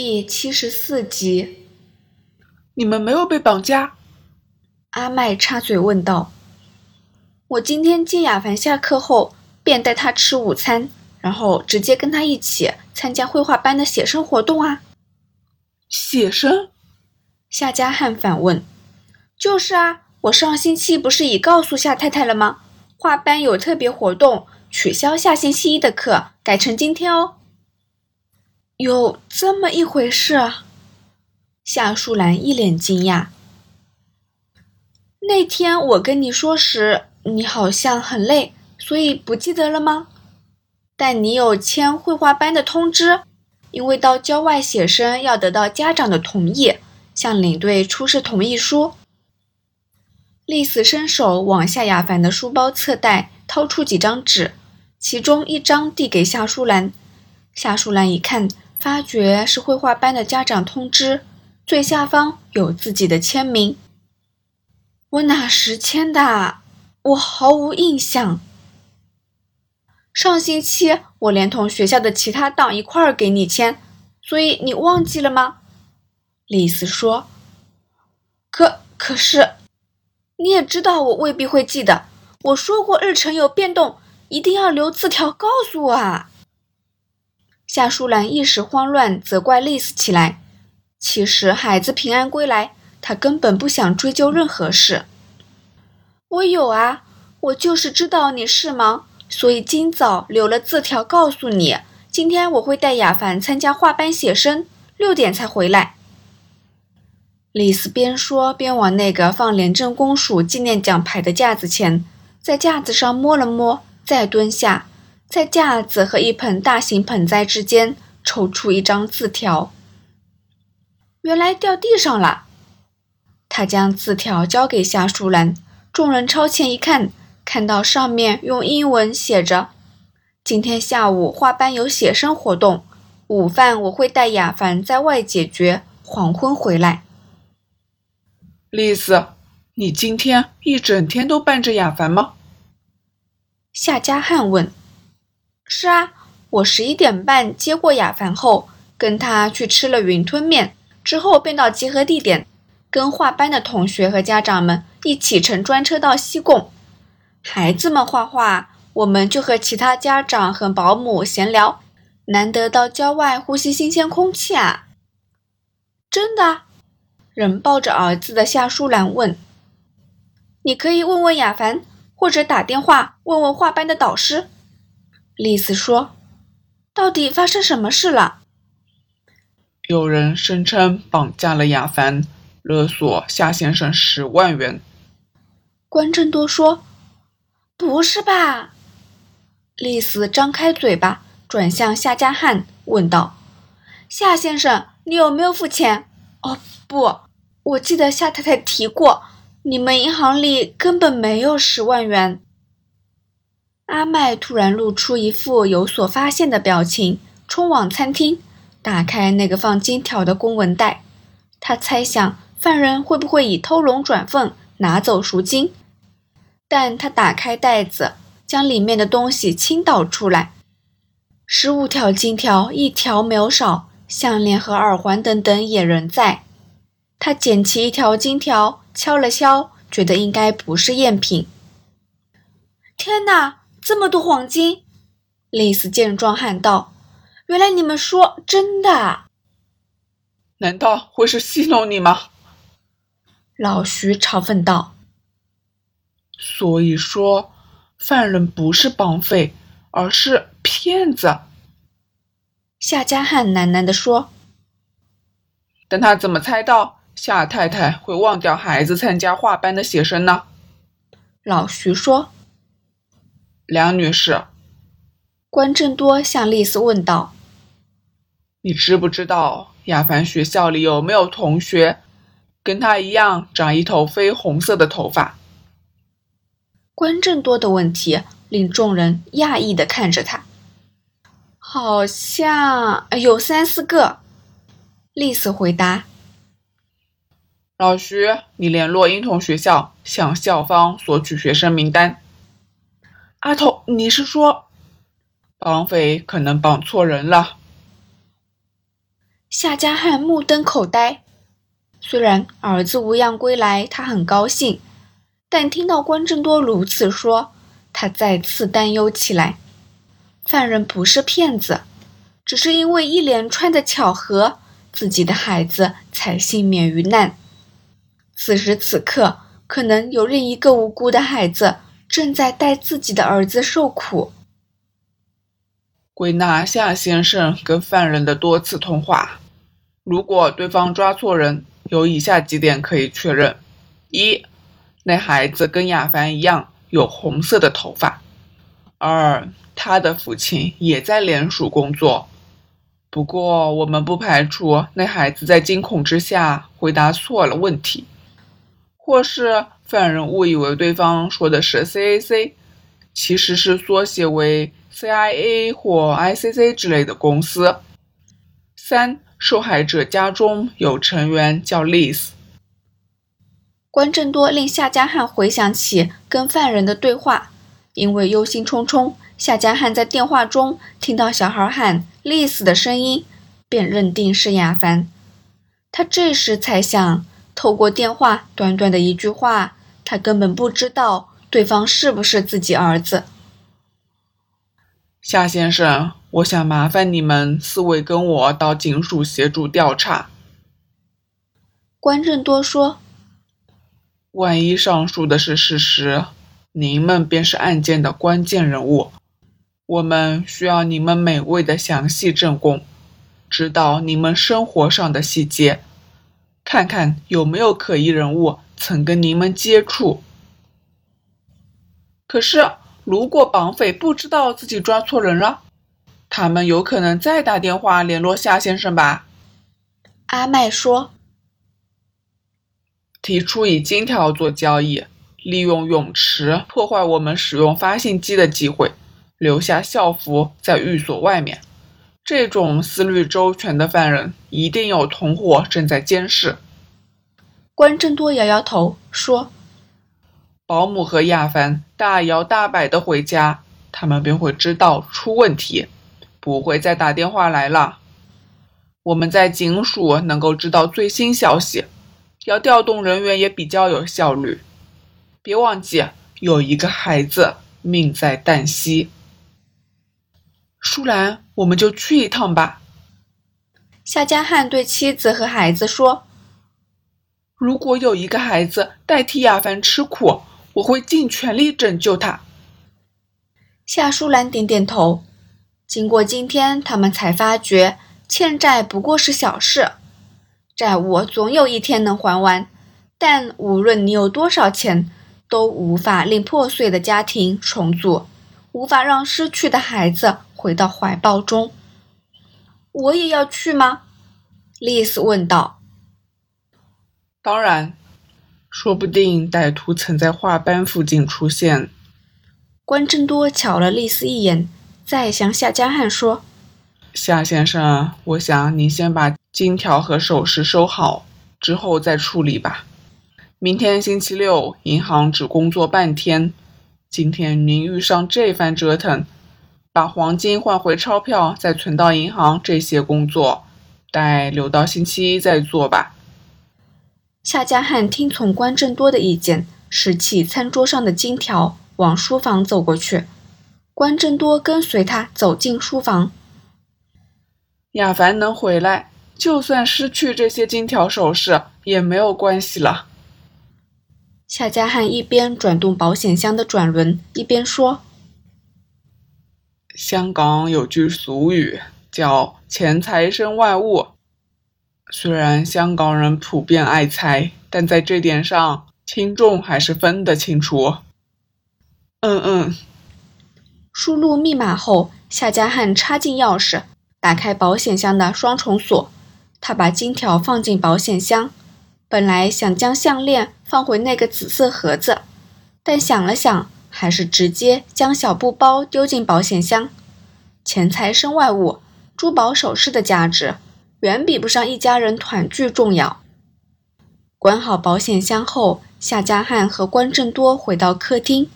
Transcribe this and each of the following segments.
第七十四集，你们没有被绑架？阿麦插嘴问道。我今天接雅凡下课后，便带他吃午餐，然后直接跟他一起参加绘画班的写生活动啊。写生？夏家汉反问。就是啊，我上星期不是已告诉夏太太了吗？画班有特别活动，取消下星期一的课，改成今天哦。有这么一回事啊！夏淑兰一脸惊讶。那天我跟你说时，你好像很累，所以不记得了吗？但你有签绘画班的通知，因为到郊外写生要得到家长的同意，向领队出示同意书。丽丝伸手往夏雅凡的书包侧袋掏出几张纸，其中一张递给夏淑兰。夏淑兰一看。发觉是绘画班的家长通知，最下方有自己的签名。我哪时签的？我毫无印象。上星期我连同学校的其他档一块儿给你签，所以你忘记了吗？丽丝说。可可是，你也知道我未必会记得。我说过日程有变动，一定要留字条告诉我啊。夏淑兰一时慌乱，责怪丽丝起来。其实孩子平安归来，她根本不想追究任何事。我有啊，我就是知道你是忙，所以今早留了字条告诉你。今天我会带雅凡参加画班写生，六点才回来。丽丝边说边往那个放廉政公署纪念奖牌的架子前，在架子上摸了摸，再蹲下。在架子和一盆大型盆栽之间抽出一张字条，原来掉地上了。他将字条交给夏淑兰，众人超前一看，看到上面用英文写着：“今天下午花班有写生活动，午饭我会带雅凡在外解决，黄昏回来。”丽丝，你今天一整天都伴着雅凡吗？夏家汉问。是啊，我十一点半接过雅凡后，跟他去吃了云吞面，之后便到集合地点，跟画班的同学和家长们一起乘专车到西贡。孩子们画画，我们就和其他家长和保姆闲聊，难得到郊外呼吸新鲜空气啊！真的？仍抱着儿子的夏淑兰问：“你可以问问雅凡，或者打电话问问画班的导师。”丽丝说：“到底发生什么事了？”有人声称绑架了亚凡，勒索夏先生十万元。关正多说：“不是吧？”丽丝张开嘴巴，转向夏家汉问道：“夏先生，你有没有付钱？”“哦，不，我记得夏太太提过，你们银行里根本没有十万元。”阿麦突然露出一副有所发现的表情，冲往餐厅，打开那个放金条的公文袋。他猜想犯人会不会以偷龙转凤拿走赎金，但他打开袋子，将里面的东西倾倒出来。十五条金条，一条没有少，项链和耳环等等也仍在。他捡起一条金条，敲了敲，觉得应该不是赝品。天哪！这么多黄金，丽丝见状喊道：“原来你们说真的？难道会是戏弄你吗？”老徐嘲讽道：“所以说，犯人不是绑匪，而是骗子。”夏家汉喃喃地说：“但他怎么猜到夏太太会忘掉孩子参加画班的写生呢？”老徐说。梁女士，关正多向丽丝问道：“你知不知道亚凡学校里有没有同学跟他一样长一头绯红色的头发？”关正多的问题令众人讶异的看着他。好像有三四个，丽丝回答。老徐，你联络婴童学校，向校方索取学生名单。阿头，你是说绑匪可能绑错人了？夏家汉目瞪口呆。虽然儿子无恙归来，他很高兴，但听到关正多如此说，他再次担忧起来。犯人不是骗子，只是因为一连串的巧合，自己的孩子才幸免于难。此时此刻，可能有另一个无辜的孩子正在带自己的儿子受苦。归纳夏先生跟犯人的多次通话，如果对方抓错人。有以下几点可以确认：一，那孩子跟亚凡一样有红色的头发；二，他的父亲也在联署工作。不过，我们不排除那孩子在惊恐之下回答错了问题，或是犯人误以为对方说的是 CAC，其实是缩写为 CIA 或 ICC 之类的公司。三。受害者家中有成员叫丽丝。关正多令夏家汉回想起跟犯人的对话，因为忧心忡忡，夏家汉在电话中听到小孩喊丽丝的声音，便认定是亚凡。他这时才想，透过电话短短的一句话，他根本不知道对方是不是自己儿子。夏先生。我想麻烦你们四位跟我到警署协助调查。关正多说：“万一上述的是事实，您们便是案件的关键人物。我们需要你们每位的详细证供，知道你们生活上的细节，看看有没有可疑人物曾跟您们接触。可是，如果绑匪不知道自己抓错人了？”他们有可能再打电话联络夏先生吧？阿麦说：“提出以金条做交易，利用泳池破坏我们使用发信机的机会，留下校服在寓所外面。这种思虑周全的犯人，一定有同伙正在监视。”关正多摇摇头说：“保姆和亚凡大摇大摆的回家，他们便会知道出问题。”不会再打电话来了。我们在警署能够知道最新消息，要调动人员也比较有效率。别忘记，有一个孩子命在旦夕。舒兰，我们就去一趟吧。夏家汉对妻子和孩子说：“如果有一个孩子代替亚凡吃苦，我会尽全力拯救他。”夏舒兰点点头。经过今天，他们才发觉欠债不过是小事，债务总有一天能还完。但无论你有多少钱，都无法令破碎的家庭重组，无法让失去的孩子回到怀抱中。我也要去吗？丽丝问道。当然，说不定歹徒曾在画班附近出现。关正多瞧了丽丝一眼。再向夏江汉说：“夏先生，我想您先把金条和首饰收好，之后再处理吧。明天星期六，银行只工作半天。今天您遇上这番折腾，把黄金换回钞票，再存到银行，这些工作待留到星期一再做吧。”夏家汉听从关正多的意见，拾起餐桌上的金条，往书房走过去。关正多跟随他走进书房。亚凡能回来，就算失去这些金条首饰也没有关系了。夏家汉一边转动保险箱的转轮，一边说：“香港有句俗语叫‘钱财生万物’，虽然香港人普遍爱财，但在这点上轻重还是分得清楚。”嗯嗯。输入密码后，夏家汉插进钥匙，打开保险箱的双重锁。他把金条放进保险箱，本来想将项链放回那个紫色盒子，但想了想，还是直接将小布包丢进保险箱。钱财身外物，珠宝首饰的价值远比不上一家人团聚重要。关好保险箱后，夏家汉和关正多回到客厅。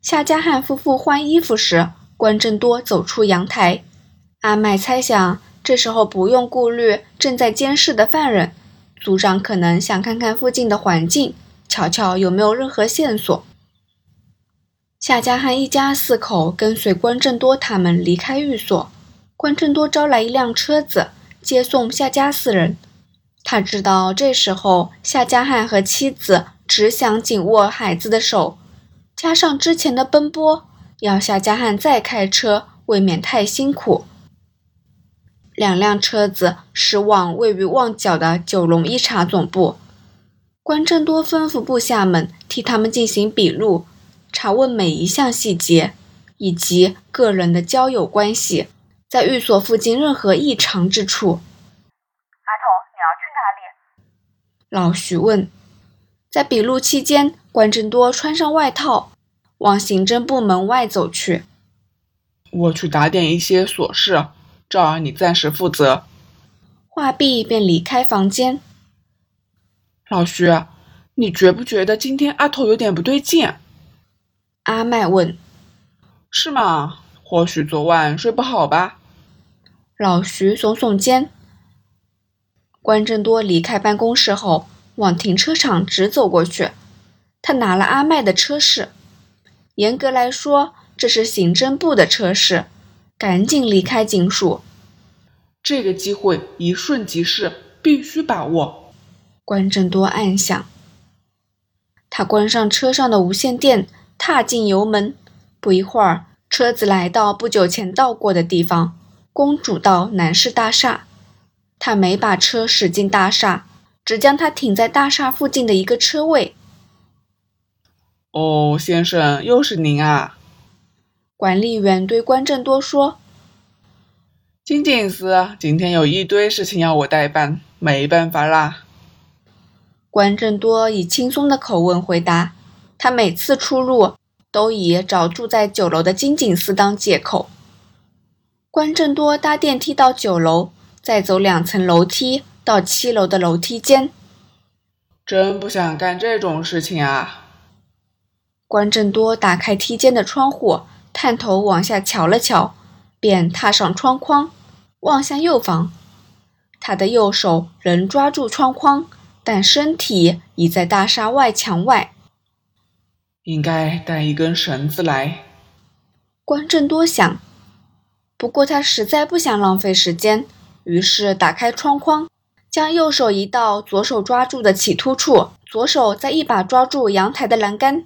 夏家汉夫妇换衣服时，关正多走出阳台。阿麦猜想这时候不用顾虑正在监视的犯人，组长可能想看看附近的环境，瞧瞧有没有任何线索。夏家汉一家四口跟随关正多他们离开寓所，关正多招来一辆车子接送夏家四人。他知道这时候夏家汉和妻子只想紧握孩子的手，加上之前的奔波，要夏家汉再开车，未免太辛苦。两辆车子驶往位于旺角的九龙一查总部，关正多吩咐部下们替他们进行笔录。查问每一项细节，以及个人的交友关系，在寓所附近任何异常之处。阿头，你要去哪里？老徐问。在笔录期间，关正多穿上外套，往刑侦部门外走去。我去打点一些琐事，赵儿你暂时负责。话毕，便离开房间。老徐，你觉不觉得今天阿头有点不对劲？阿麦问：“是吗？或许昨晚睡不好吧。”老徐耸耸肩。关正多离开办公室后，往停车场直走过去。他拿了阿麦的车匙，严格来说，这是刑侦部的车匙。赶紧离开警署。这个机会一瞬即逝，必须把握。关正多暗想。他关上车上的无线电。踏进油门，不一会儿，车子来到不久前到过的地方——公主道南市大厦。他没把车驶进大厦，只将它停在大厦附近的一个车位。哦，先生，又是您啊！管理员对关正多说：“金警司，今天有一堆事情要我代办，没办法啦。”关正多以轻松的口吻回答。他每次出入都以找住在九楼的金井寺当借口。关正多搭电梯到九楼，再走两层楼梯到七楼的楼梯间。真不想干这种事情啊！关正多打开梯间的窗户，探头往下瞧了瞧，便踏上窗框，望向右房。他的右手仍抓住窗框，但身体已在大厦外墙外。应该带一根绳子来。关正多想，不过他实在不想浪费时间，于是打开窗框，将右手移到左手抓住的起突处，左手再一把抓住阳台的栏杆。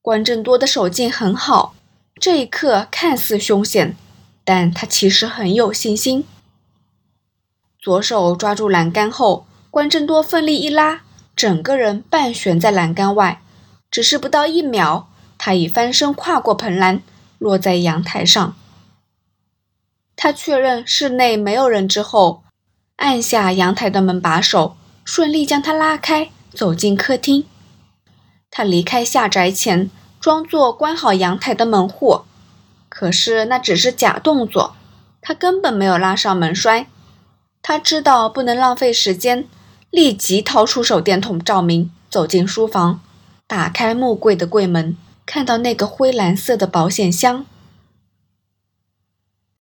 关正多的手劲很好，这一刻看似凶险，但他其实很有信心。左手抓住栏杆后，关正多奋力一拉，整个人半悬在栏杆外。只是不到一秒，他已翻身跨过棚栏，落在阳台上。他确认室内没有人之后，按下阳台的门把手，顺利将它拉开，走进客厅。他离开下宅前，装作关好阳台的门户，可是那只是假动作，他根本没有拉上门栓。他知道不能浪费时间，立即掏出手电筒照明，走进书房。打开木柜的柜门，看到那个灰蓝色的保险箱。